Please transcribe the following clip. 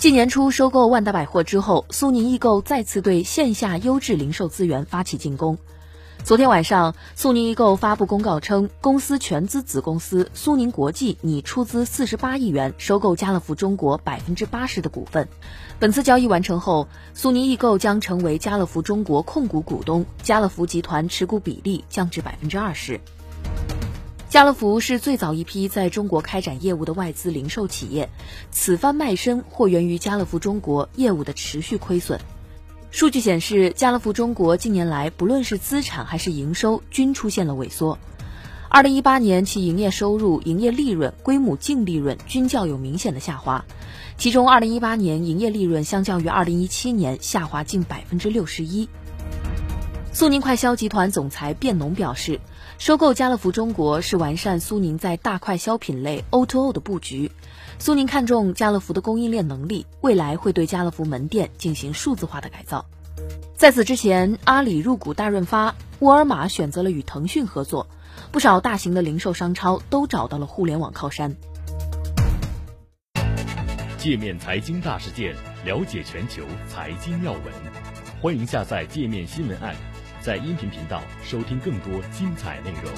今年初收购万达百货之后，苏宁易购再次对线下优质零售资源发起进攻。昨天晚上，苏宁易购发布公告称，公司全资子公司苏宁国际拟出资四十八亿元收购家乐福中国百分之八十的股份。本次交易完成后，苏宁易购将成为家乐福中国控股股东，家乐福集团持股比例降至百分之二十。家乐福是最早一批在中国开展业务的外资零售企业，此番卖身或源于家乐福中国业务的持续亏损。数据显示，家乐福中国近年来不论是资产还是营收均出现了萎缩。二零一八年，其营业收入、营业利润、归母净利润均较有明显的下滑，其中二零一八年营业利润相较于二零一七年下滑近百分之六十一。苏宁快销集团总裁卞农表示，收购家乐福中国是完善苏宁在大快消品类 O2O 的布局。苏宁看重家乐福的供应链能力，未来会对家乐福门店进行数字化的改造。在此之前，阿里入股大润发，沃尔玛选择了与腾讯合作，不少大型的零售商超都找到了互联网靠山。界面财经大事件，了解全球财经要闻，欢迎下载界面新闻 App。在音频频道收听更多精彩内容。